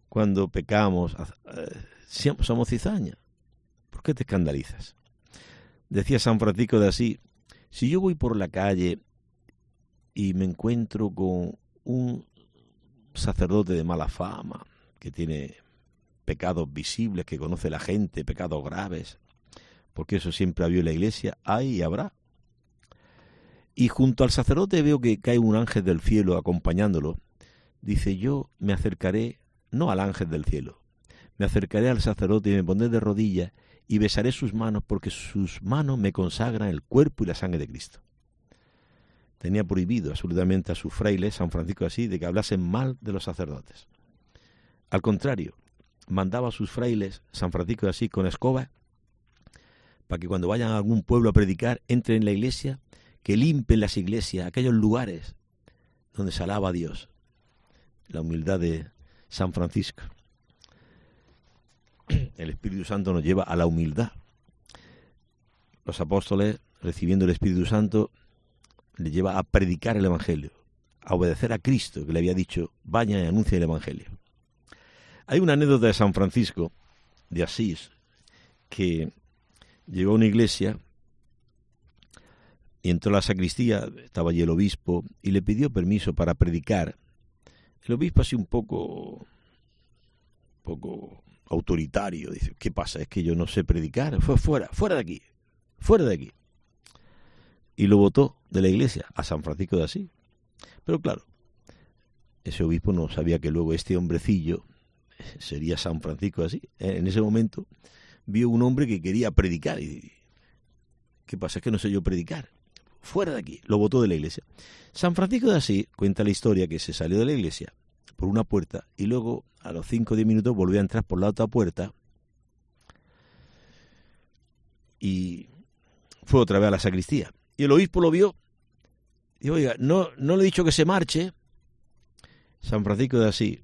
Cuando pecamos, eh, somos cizaña. ¿Por qué te escandalizas? Decía San Francisco de así, si yo voy por la calle y me encuentro con un sacerdote de mala fama, que tiene pecados visibles, que conoce la gente, pecados graves, porque eso siempre ha habido en la iglesia, hay y habrá y junto al sacerdote veo que cae un ángel del cielo acompañándolo. Dice, yo me acercaré, no al ángel del cielo, me acercaré al sacerdote y me pondré de rodillas y besaré sus manos porque sus manos me consagran el cuerpo y la sangre de Cristo. Tenía prohibido absolutamente a sus frailes, San Francisco así, de que hablasen mal de los sacerdotes. Al contrario, mandaba a sus frailes, San Francisco así, con escoba, para que cuando vayan a algún pueblo a predicar, entren en la iglesia que limpien las iglesias, aquellos lugares donde se alaba a Dios. La humildad de San Francisco. el Espíritu Santo nos lleva a la humildad. Los apóstoles, recibiendo el Espíritu Santo, le lleva a predicar el Evangelio, a obedecer a Cristo, que le había dicho, vaya y anuncia el Evangelio. Hay una anécdota de San Francisco de Asís, que llegó a una iglesia y entró a la sacristía, estaba allí el obispo, y le pidió permiso para predicar. El obispo así un poco, poco autoritario, dice, ¿qué pasa? Es que yo no sé predicar. Fue fuera, fuera de aquí, fuera de aquí. Y lo votó de la iglesia a San Francisco de Asís. Pero claro, ese obispo no sabía que luego este hombrecillo sería San Francisco de Asís. En ese momento vio un hombre que quería predicar y ¿qué pasa? Es que no sé yo predicar. Fuera de aquí, lo votó de la iglesia. San Francisco de Asís cuenta la historia que se salió de la iglesia por una puerta y luego a los 5 o 10 minutos volvió a entrar por la otra puerta y fue otra vez a la sacristía. Y el obispo lo vio y oiga, no, no le he dicho que se marche. San Francisco de Asís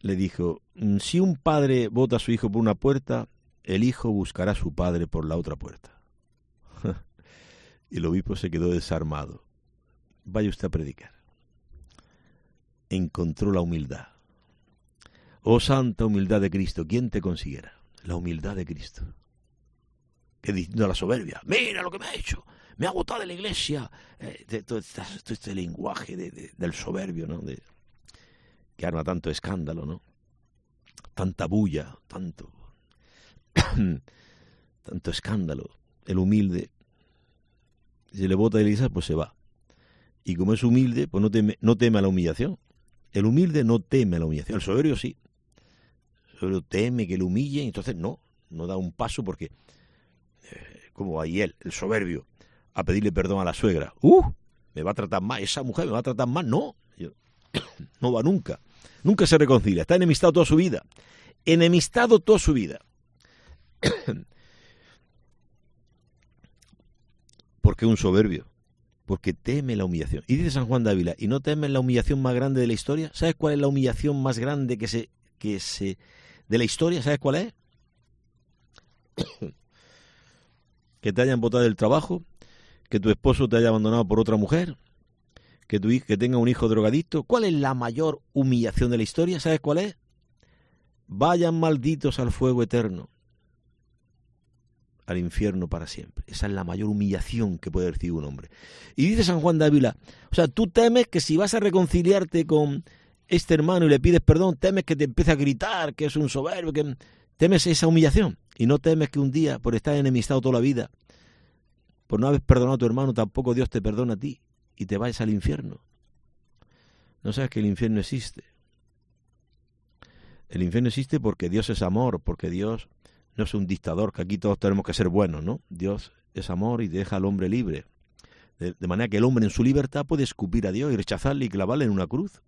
le dijo, mm, si un padre vota a su hijo por una puerta, el hijo buscará a su padre por la otra puerta. y el obispo se quedó desarmado. Vaya usted a predicar. Encontró la humildad. Oh santa humildad de Cristo, ¿quién te consiguiera? La humildad de Cristo. Que distinto a la soberbia. Mira lo que me ha hecho. Me ha botado de la iglesia. Eh, todo, este, lenguaje del soberbio, ¿no? De, que arma tanto escándalo, ¿no? Tanta bulla, tanto, tanto escándalo. El humilde, si le bota de iglesia, pues se va. Y como es humilde, pues no teme, no teme a la humillación. El humilde no teme a la humillación. El soberbio sí. El soberbio teme que le humille, y entonces no, no da un paso porque, eh, como ahí él, el soberbio, a pedirle perdón a la suegra. ¡Uh! Me va a tratar mal, esa mujer me va a tratar mal. No, no va nunca. Nunca se reconcilia. Está enemistado toda su vida. Enemistado toda su vida. porque un soberbio, porque teme la humillación. Y dice San Juan de Ávila, ¿y no teme la humillación más grande de la historia? ¿Sabes cuál es la humillación más grande que se, que se, de la historia? ¿Sabes cuál es? que te hayan botado del trabajo, que tu esposo te haya abandonado por otra mujer, que, tu, que tenga un hijo drogadicto. ¿Cuál es la mayor humillación de la historia? ¿Sabes cuál es? Vayan malditos al fuego eterno, al infierno para siempre. Esa es la mayor humillación que puede recibir un hombre. Y dice San Juan de Ávila, o sea, tú temes que si vas a reconciliarte con este hermano y le pides perdón, temes que te empiece a gritar, que es un soberbio, que temes esa humillación. Y no temes que un día, por estar enemistado toda la vida, por no haber perdonado a tu hermano, tampoco Dios te perdona a ti y te vayas al infierno. No sabes que el infierno existe. El infierno existe porque Dios es amor, porque Dios no es un dictador, que aquí todos tenemos que ser buenos, ¿no? Dios es amor y deja al hombre libre. De, manera que el hombre en su libertad puede escupir a Dios y rechazarle y clavarle en una cruz.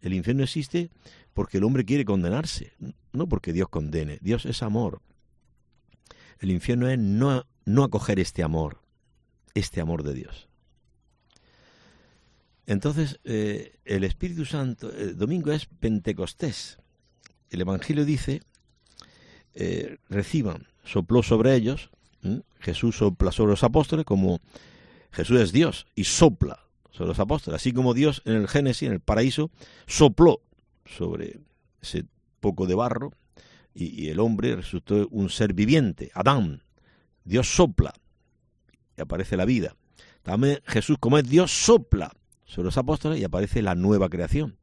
El infierno existe porque el hombre quiere condenarse, no porque Dios condene. Dios es amor. El infierno es no, no acoger este amor, este amor de Dios. Entonces, eh, el Espíritu Santo, el domingo es Pentecostés. El Evangelio dice, eh, reciban, sopló sobre ellos, Jesús sopla sobre los apóstoles, como Jesús es Dios y sopla sobre los apóstoles, así como Dios en el Génesis, en el paraíso, sopló sobre ese poco de barro y, y el hombre resultó un ser viviente, Adán. Dios sopla y aparece la vida. También Jesús, como es Dios, sopla sobre los apóstoles y aparece la nueva creación.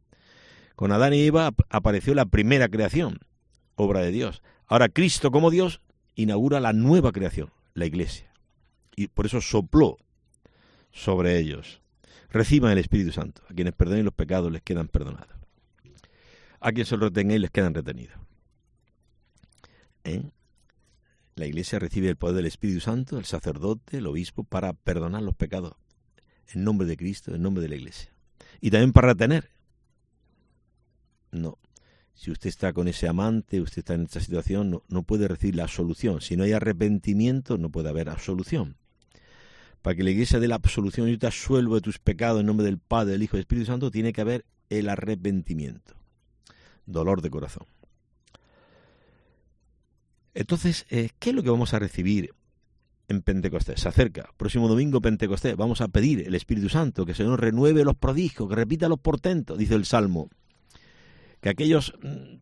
Con Adán y Eva apareció la primera creación, obra de Dios. Ahora Cristo como Dios inaugura la nueva creación, la iglesia. Y por eso sopló sobre ellos. Reciban el Espíritu Santo. A quienes perdonen los pecados les quedan perdonados. A quienes se los les quedan retenidos. ¿Eh? La iglesia recibe el poder del Espíritu Santo, el sacerdote, el obispo, para perdonar los pecados en nombre de Cristo, en nombre de la Iglesia. Y también para retener. No. Si usted está con ese amante, usted está en esta situación, no, no puede recibir la absolución. Si no hay arrepentimiento, no puede haber absolución. Para que la Iglesia dé la absolución, yo te asuelvo de tus pecados en nombre del Padre, del Hijo y del Espíritu Santo, tiene que haber el arrepentimiento. Dolor de corazón. Entonces, eh, ¿qué es lo que vamos a recibir en Pentecostés? Se acerca, próximo domingo Pentecostés, vamos a pedir el Espíritu Santo, que se nos renueve los prodigios, que repita los portentos, dice el Salmo, que aquellos mm,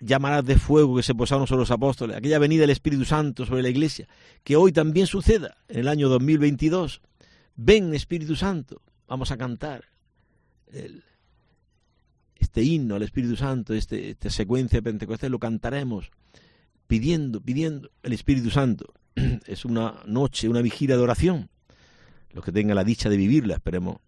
llamadas de fuego que se posaron sobre los apóstoles, aquella venida del Espíritu Santo sobre la iglesia, que hoy también suceda en el año 2022. Ven Espíritu Santo, vamos a cantar este himno al Espíritu Santo, este, esta secuencia de Pentecostés, lo cantaremos pidiendo, pidiendo el Espíritu Santo. Es una noche, una vigilia de oración. Los que tengan la dicha de vivirla, esperemos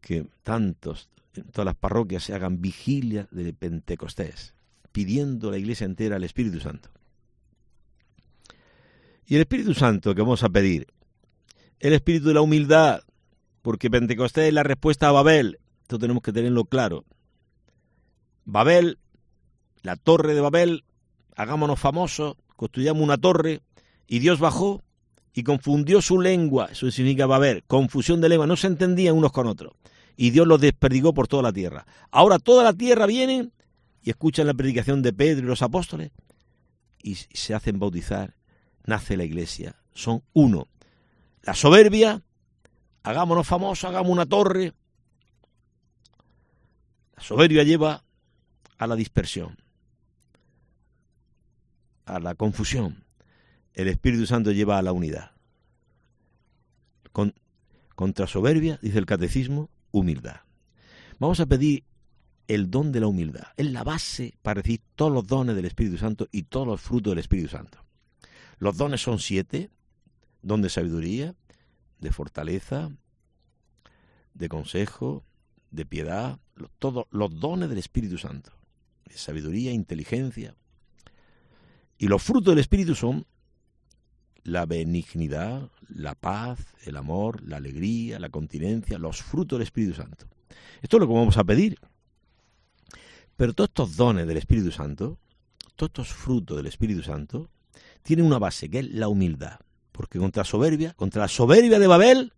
que tantos en todas las parroquias se hagan vigilia de Pentecostés, pidiendo a la iglesia entera el Espíritu Santo. Y el Espíritu Santo que vamos a pedir, el Espíritu de la humildad, porque Pentecostés es la respuesta a Babel, esto tenemos que tenerlo claro. Babel, la torre de Babel, hagámonos famosos, construyamos una torre, y Dios bajó y confundió su lengua, eso significa Babel, confusión de lengua, no se entendían unos con otros y Dios los desperdigó por toda la tierra. Ahora toda la tierra viene y escuchan la predicación de Pedro y los apóstoles y se hacen bautizar, nace la iglesia, son uno. La soberbia, hagámonos famosos, hagamos una torre. La soberbia lleva a la dispersión, a la confusión. El Espíritu Santo lleva a la unidad. Con, contra soberbia, dice el catecismo, humildad. Vamos a pedir el don de la humildad. Es la base para recibir todos los dones del Espíritu Santo y todos los frutos del Espíritu Santo. Los dones son siete. Don de sabiduría, de fortaleza, de consejo, de piedad, todos los dones del Espíritu Santo. De sabiduría, inteligencia. Y los frutos del Espíritu son la benignidad, la paz, el amor, la alegría, la continencia, los frutos del Espíritu Santo. Esto es lo que vamos a pedir. Pero todos estos dones del Espíritu Santo, todos estos frutos del Espíritu Santo, tienen una base que es la humildad. Porque contra la soberbia, contra la soberbia de Babel,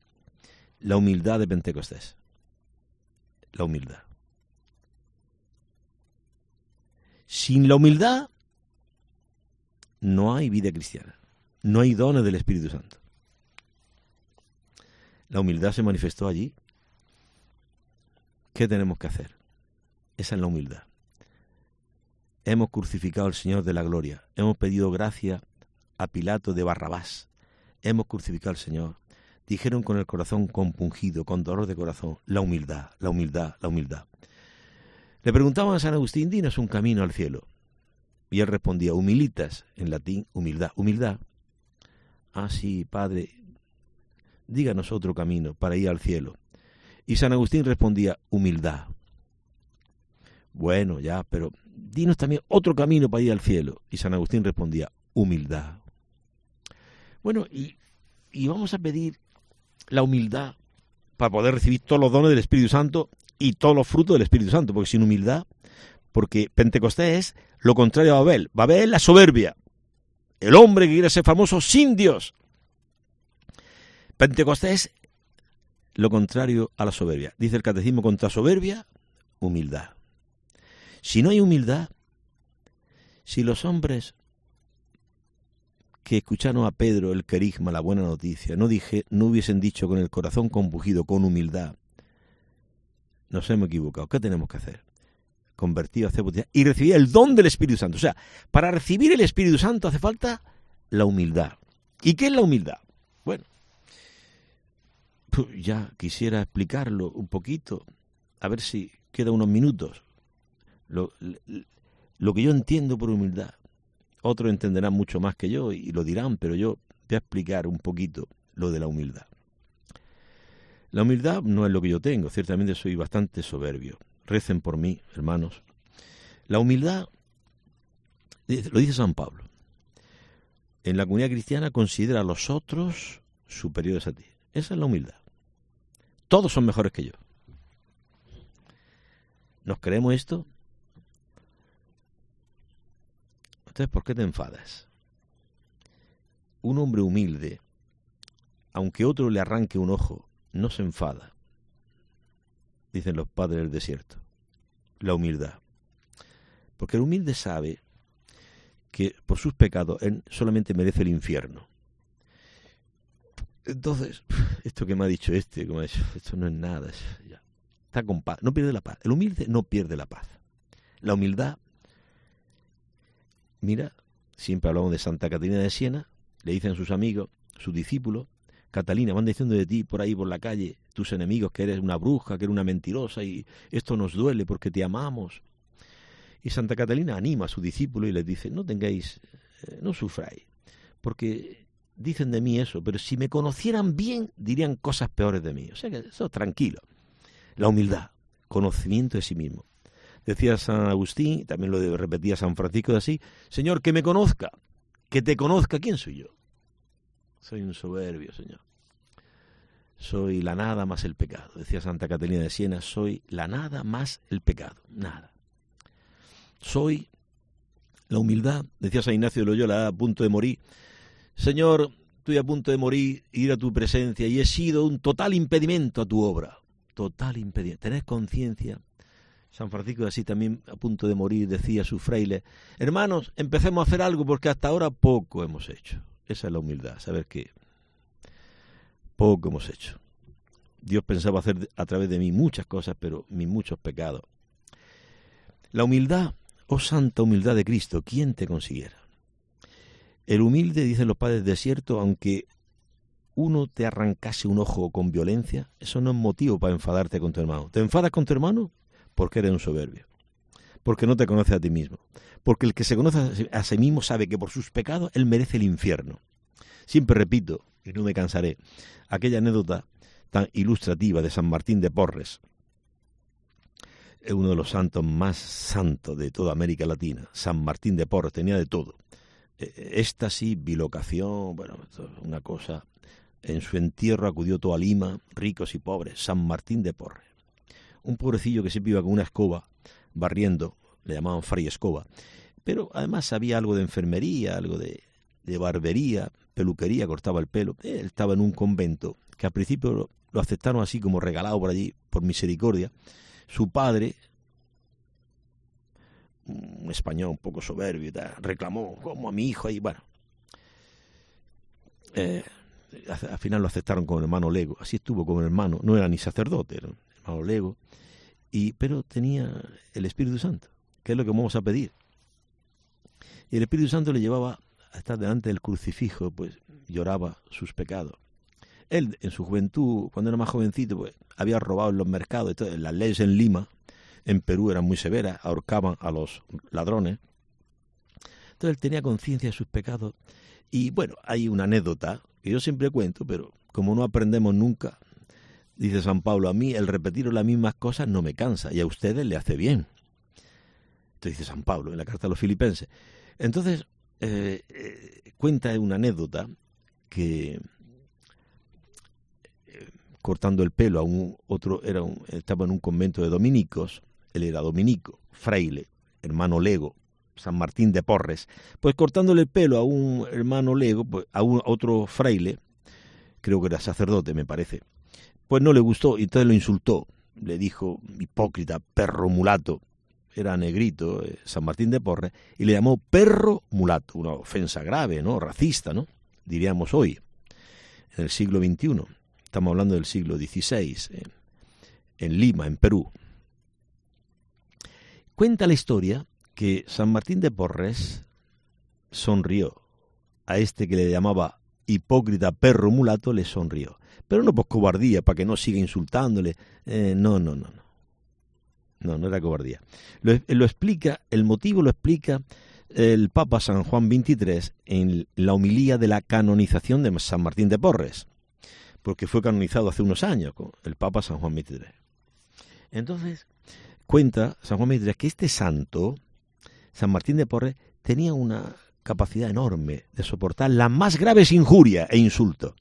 la humildad de Pentecostés. La humildad. Sin la humildad no hay vida cristiana no hay dones del Espíritu Santo. La humildad se manifestó allí. ¿Qué tenemos que hacer? Esa es la humildad. Hemos crucificado al Señor de la gloria. Hemos pedido gracia a Pilato de Barrabás. Hemos crucificado al Señor. Dijeron con el corazón compungido, con dolor de corazón, la humildad, la humildad, la humildad. Le preguntaban a San Agustín, dinos un camino al cielo. Y él respondía, humilitas, en latín, humildad. Humildad Ah, sí, Padre, díganos otro camino para ir al cielo. Y San Agustín respondía, humildad. Bueno, ya, pero dinos también otro camino para ir al cielo. Y San Agustín respondía, humildad. Bueno, y, y vamos a pedir la humildad para poder recibir todos los dones del Espíritu Santo y todos los frutos del Espíritu Santo, porque sin humildad, porque Pentecostés es lo contrario a Babel. Babel es la soberbia, el hombre que quiere ser famoso sin Dios. Pentecostés es lo contrario a la soberbia. Dice el catecismo contra soberbia, humildad. Si no hay humildad, si los hombres que escucharon a Pedro el querigma, la buena noticia, no, dije, no hubiesen dicho con el corazón compugido, con humildad, nos hemos equivocado. ¿Qué tenemos que hacer? Convertido, hacer y recibir el don del Espíritu Santo. O sea, para recibir el Espíritu Santo hace falta la humildad. ¿Y qué es la humildad? Bueno, pues ya quisiera explicarlo un poquito, a ver si queda unos minutos. Lo, lo que yo entiendo por humildad. Otros entenderán mucho más que yo y lo dirán, pero yo voy a explicar un poquito lo de la humildad. La humildad no es lo que yo tengo, ciertamente soy bastante soberbio recen por mí, hermanos. La humildad, lo dice San Pablo, en la comunidad cristiana considera a los otros superiores a ti. Esa es la humildad. Todos son mejores que yo. ¿Nos creemos esto? Entonces, ¿por qué te enfadas? Un hombre humilde, aunque otro le arranque un ojo, no se enfada dicen los padres del desierto. La humildad. Porque el humilde sabe que por sus pecados él solamente merece el infierno. Entonces, esto que me ha dicho este, como esto no es nada, está con paz, no pierde la paz. El humilde no pierde la paz. La humildad, mira, siempre hablamos de Santa Catalina de Siena, le dicen sus amigos, sus discípulos, Catalina, van diciendo de ti por ahí por la calle, tus enemigos, que eres una bruja, que eres una mentirosa, y esto nos duele porque te amamos. Y Santa Catalina anima a su discípulo y les dice, no tengáis, eh, no sufráis, porque dicen de mí eso, pero si me conocieran bien, dirían cosas peores de mí. O sea que eso tranquilo. La humildad, conocimiento de sí mismo. Decía San Agustín, también lo repetía San Francisco de así, Señor, que me conozca, que te conozca, ¿quién soy yo? Soy un soberbio, Señor. Soy la nada más el pecado. Decía Santa Catalina de Siena, soy la nada más el pecado. Nada. Soy la humildad. Decía San Ignacio de Loyola, a punto de morir. Señor, estoy a punto de morir, ir a tu presencia y he sido un total impedimento a tu obra. Total impedimento. Tenés conciencia. San Francisco de también a punto de morir decía a su fraile, hermanos, empecemos a hacer algo porque hasta ahora poco hemos hecho. Esa es la humildad, saber que poco hemos hecho. Dios pensaba hacer a través de mí muchas cosas, pero mis muchos pecados. La humildad, oh santa humildad de Cristo, ¿quién te consiguiera? El humilde, dicen los padres desierto, aunque uno te arrancase un ojo con violencia, eso no es motivo para enfadarte con tu hermano. ¿Te enfadas con tu hermano? Porque eres un soberbio. Porque no te conoces a ti mismo. Porque el que se conoce a sí mismo sabe que por sus pecados él merece el infierno. Siempre repito, y no me cansaré, aquella anécdota tan ilustrativa de San Martín de Porres, es uno de los santos más santos de toda América Latina. San Martín de Porres tenía de todo. E, éxtasis, bilocación, bueno, una cosa. En su entierro acudió toda Lima, ricos y pobres, San Martín de Porres. Un pobrecillo que siempre iba con una escoba barriendo le llamaban Fray Escoba, pero además había algo de enfermería, algo de, de barbería, peluquería, cortaba el pelo. Él estaba en un convento que al principio lo, aceptaron así como regalado por allí, por misericordia. Su padre, un español un poco soberbio, reclamó como a mi hijo ahí, bueno. Eh, al final lo aceptaron como hermano lego, así estuvo como hermano, no era ni sacerdote, era hermano lego, y, pero tenía el Espíritu Santo. ¿Qué es lo que vamos a pedir? Y el Espíritu Santo le llevaba estar delante del crucifijo, pues lloraba sus pecados. Él, en su juventud, cuando era más jovencito, pues había robado en los mercados. Entonces, las leyes en Lima, en Perú, eran muy severas, ahorcaban a los ladrones. Entonces, él tenía conciencia de sus pecados. Y bueno, hay una anécdota que yo siempre cuento, pero como no aprendemos nunca, dice San Pablo, a mí el repetir las mismas cosas no me cansa y a ustedes le hace bien. Esto dice San Pablo en la carta a los filipenses. Entonces, eh, cuenta una anécdota que eh, cortando el pelo a un otro, era un, estaba en un convento de dominicos, él era dominico, fraile, hermano lego, San Martín de Porres, pues cortándole el pelo a un hermano lego, pues, a, un, otro fraile, creo que era sacerdote, me parece, pues no le gustó y entonces lo insultó, le dijo hipócrita, perro mulato, era negrito, eh, San Martín de Porres, y le llamó perro mulato, una ofensa grave, ¿no? Racista, ¿no? Diríamos hoy, en el siglo XXI. Estamos hablando del siglo XVI, en, en Lima, en Perú. Cuenta la historia que San Martín de Porres sonrió. A este que le llamaba hipócrita perro mulato le sonrió. Pero no por cobardía, para que no siga insultándole. Eh, no, no, no, no. No, no era cobardía. Lo, explica, el motivo lo explica el Papa San Juan XXIII en la homilía de la canonización de San Martín de Porres, porque fue canonizado hace unos años el Papa San Juan XXIII. Entonces, cuenta San Juan XXIII que este santo, San Martín de Porres, tenía una capacidad enorme de soportar las más graves injurias e insultos.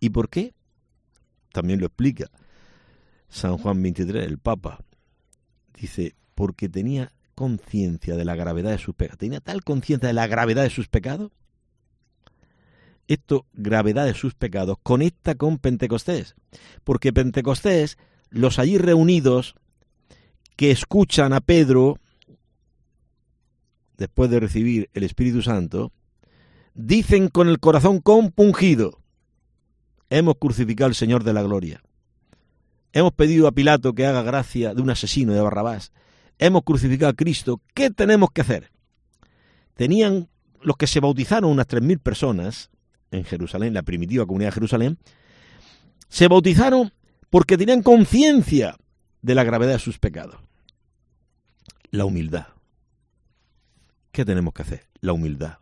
¿Y por qué? También lo explica San Juan XXIII, el Papa, Dice, porque tenía conciencia de la gravedad de sus pecados. Tenía tal conciencia de la gravedad de sus pecados. Esto, gravedad de sus pecados, conecta con Pentecostés. Porque Pentecostés, los allí reunidos que escuchan a Pedro después de recibir el Espíritu Santo, dicen con el corazón compungido, hemos crucificado al Señor de la gloria. Hemos pedido a Pilato que haga gracia de un asesino de Barrabás. Hemos crucificado a Cristo. ¿Qué tenemos que hacer? Tenían los que se bautizaron, unas 3.000 personas en Jerusalén, la primitiva comunidad de Jerusalén, se bautizaron porque tenían conciencia de la gravedad de sus pecados. La humildad. ¿Qué tenemos que hacer? La humildad.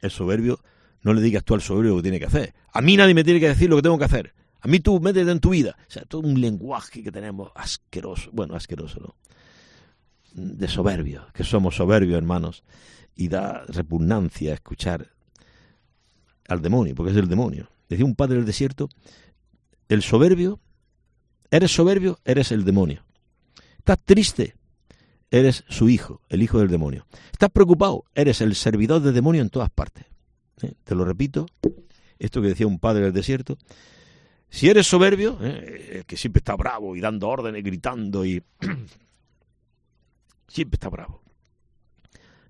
El soberbio, no le digas tú al soberbio lo que tiene que hacer. A mí nadie me tiene que decir lo que tengo que hacer. A mí tú métete en tu vida. O sea, todo un lenguaje que tenemos asqueroso. Bueno, asqueroso, ¿no? De soberbio, que somos soberbios, hermanos. Y da repugnancia escuchar al demonio, porque es el demonio. Decía un padre del desierto, el soberbio, eres soberbio, eres el demonio. Estás triste, eres su hijo, el hijo del demonio. Estás preocupado, eres el servidor del demonio en todas partes. ¿Eh? Te lo repito, esto que decía un padre del desierto. Si eres soberbio, ¿eh? que siempre está bravo y dando órdenes, gritando y... siempre está bravo.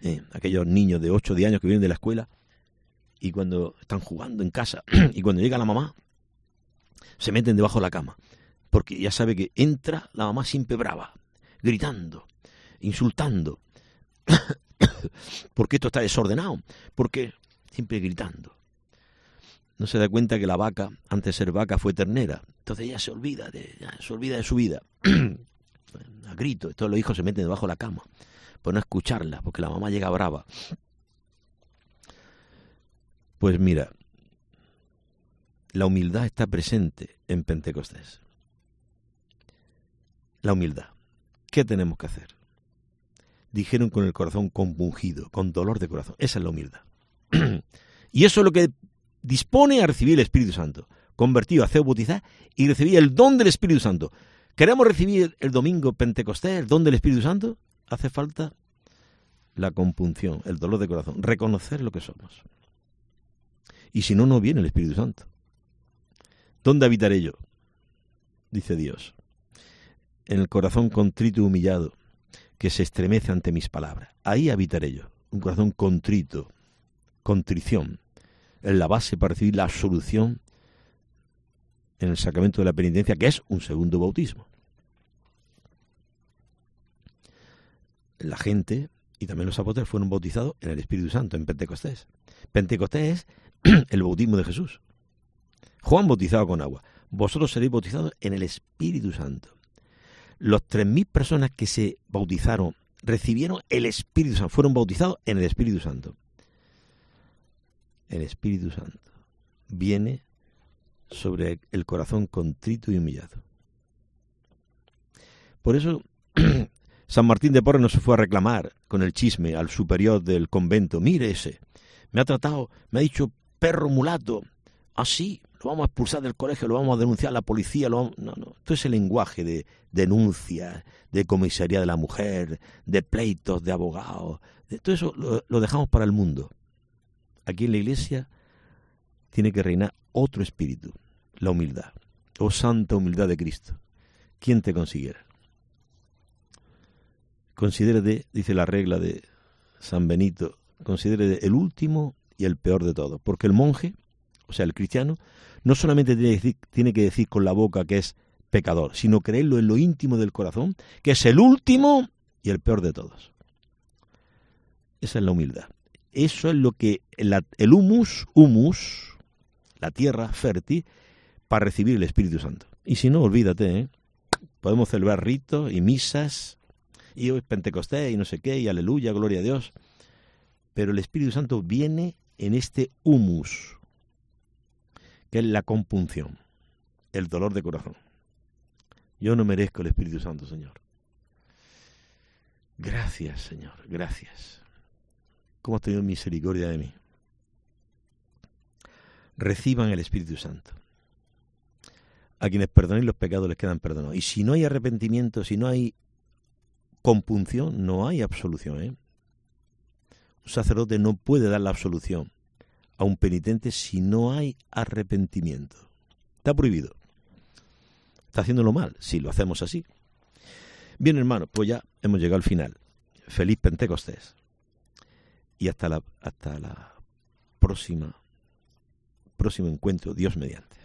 ¿Eh? Aquellos niños de 8 o 10 años que vienen de la escuela y cuando están jugando en casa y cuando llega la mamá, se meten debajo de la cama. Porque ya sabe que entra la mamá siempre brava, gritando, insultando. porque esto está desordenado. Porque siempre gritando. No se da cuenta que la vaca, antes de ser vaca, fue ternera. Entonces ella se olvida de, se olvida de su vida. A grito. Todos los hijos se meten debajo de la cama. Por no escucharla, porque la mamá llega brava. Pues mira, la humildad está presente en Pentecostés. La humildad. ¿Qué tenemos que hacer? Dijeron con el corazón compungido, con dolor de corazón. Esa es la humildad. y eso es lo que dispone a recibir el Espíritu Santo. Convertido a ser bautizar y recibir el don del Espíritu Santo. ¿Queremos recibir el domingo Pentecostés, el don del Espíritu Santo? Hace falta la compunción, el dolor de corazón, reconocer lo que somos. Y si no, no viene el Espíritu Santo. ¿Dónde habitaré yo? Dice Dios. En el corazón contrito y humillado, que se estremece ante mis palabras. Ahí habitaré yo. Un corazón contrito, contrición. Es la base para recibir la absolución en el sacramento de la penitencia, que es un segundo bautismo. La gente y también los apóstoles fueron bautizados en el Espíritu Santo, en Pentecostés. Pentecostés el bautismo de Jesús. Juan bautizado con agua. Vosotros seréis bautizados en el Espíritu Santo. Los tres mil personas que se bautizaron recibieron el Espíritu Santo, fueron bautizados en el Espíritu Santo. El Espíritu Santo viene sobre el corazón contrito y humillado. Por eso San Martín de Porres no se fue a reclamar con el chisme al superior del convento. Mire ese, me ha tratado, me ha dicho perro mulato. Así, lo vamos a expulsar del colegio, lo vamos a denunciar a la policía. Lo No, no. Todo ese lenguaje de denuncia, de comisaría de la mujer, de pleitos, de abogados. De, todo eso lo dejamos para el mundo. Aquí en la iglesia tiene que reinar otro espíritu, la humildad. Oh santa humildad de Cristo. ¿Quién te consiguiera? Considérate, dice la regla de San Benito, considérate el último y el peor de todos. Porque el monje, o sea, el cristiano, no solamente tiene que, decir, con la boca que es pecador, sino creerlo en lo íntimo del corazón, que es el último y el peor de todos. Esa es la humildad. Eso es lo que el humus, humus, la tierra fértil, para recibir el Espíritu Santo. Y si no, olvídate, ¿eh? podemos celebrar ritos y misas, y hoy Pentecostés y no sé qué, y aleluya, gloria a Dios. Pero el Espíritu Santo viene en este humus, que es la compunción, el dolor de corazón. Yo no merezco el Espíritu Santo, Señor. Gracias, Señor, gracias. ¿Cómo has tenido misericordia de mí? Reciban el Espíritu Santo. A quienes perdonen los pecados les quedan perdonados. Y si no hay arrepentimiento, si no hay compunción, no hay absolución. ¿eh? Un sacerdote no puede dar la absolución a un penitente si no hay arrepentimiento. Está prohibido. Está haciéndolo mal si lo hacemos así. Bien, hermanos, pues ya hemos llegado al final. Feliz Pentecostés. Y hasta la, hasta la próxima, próximo encuentro, Dios mediante.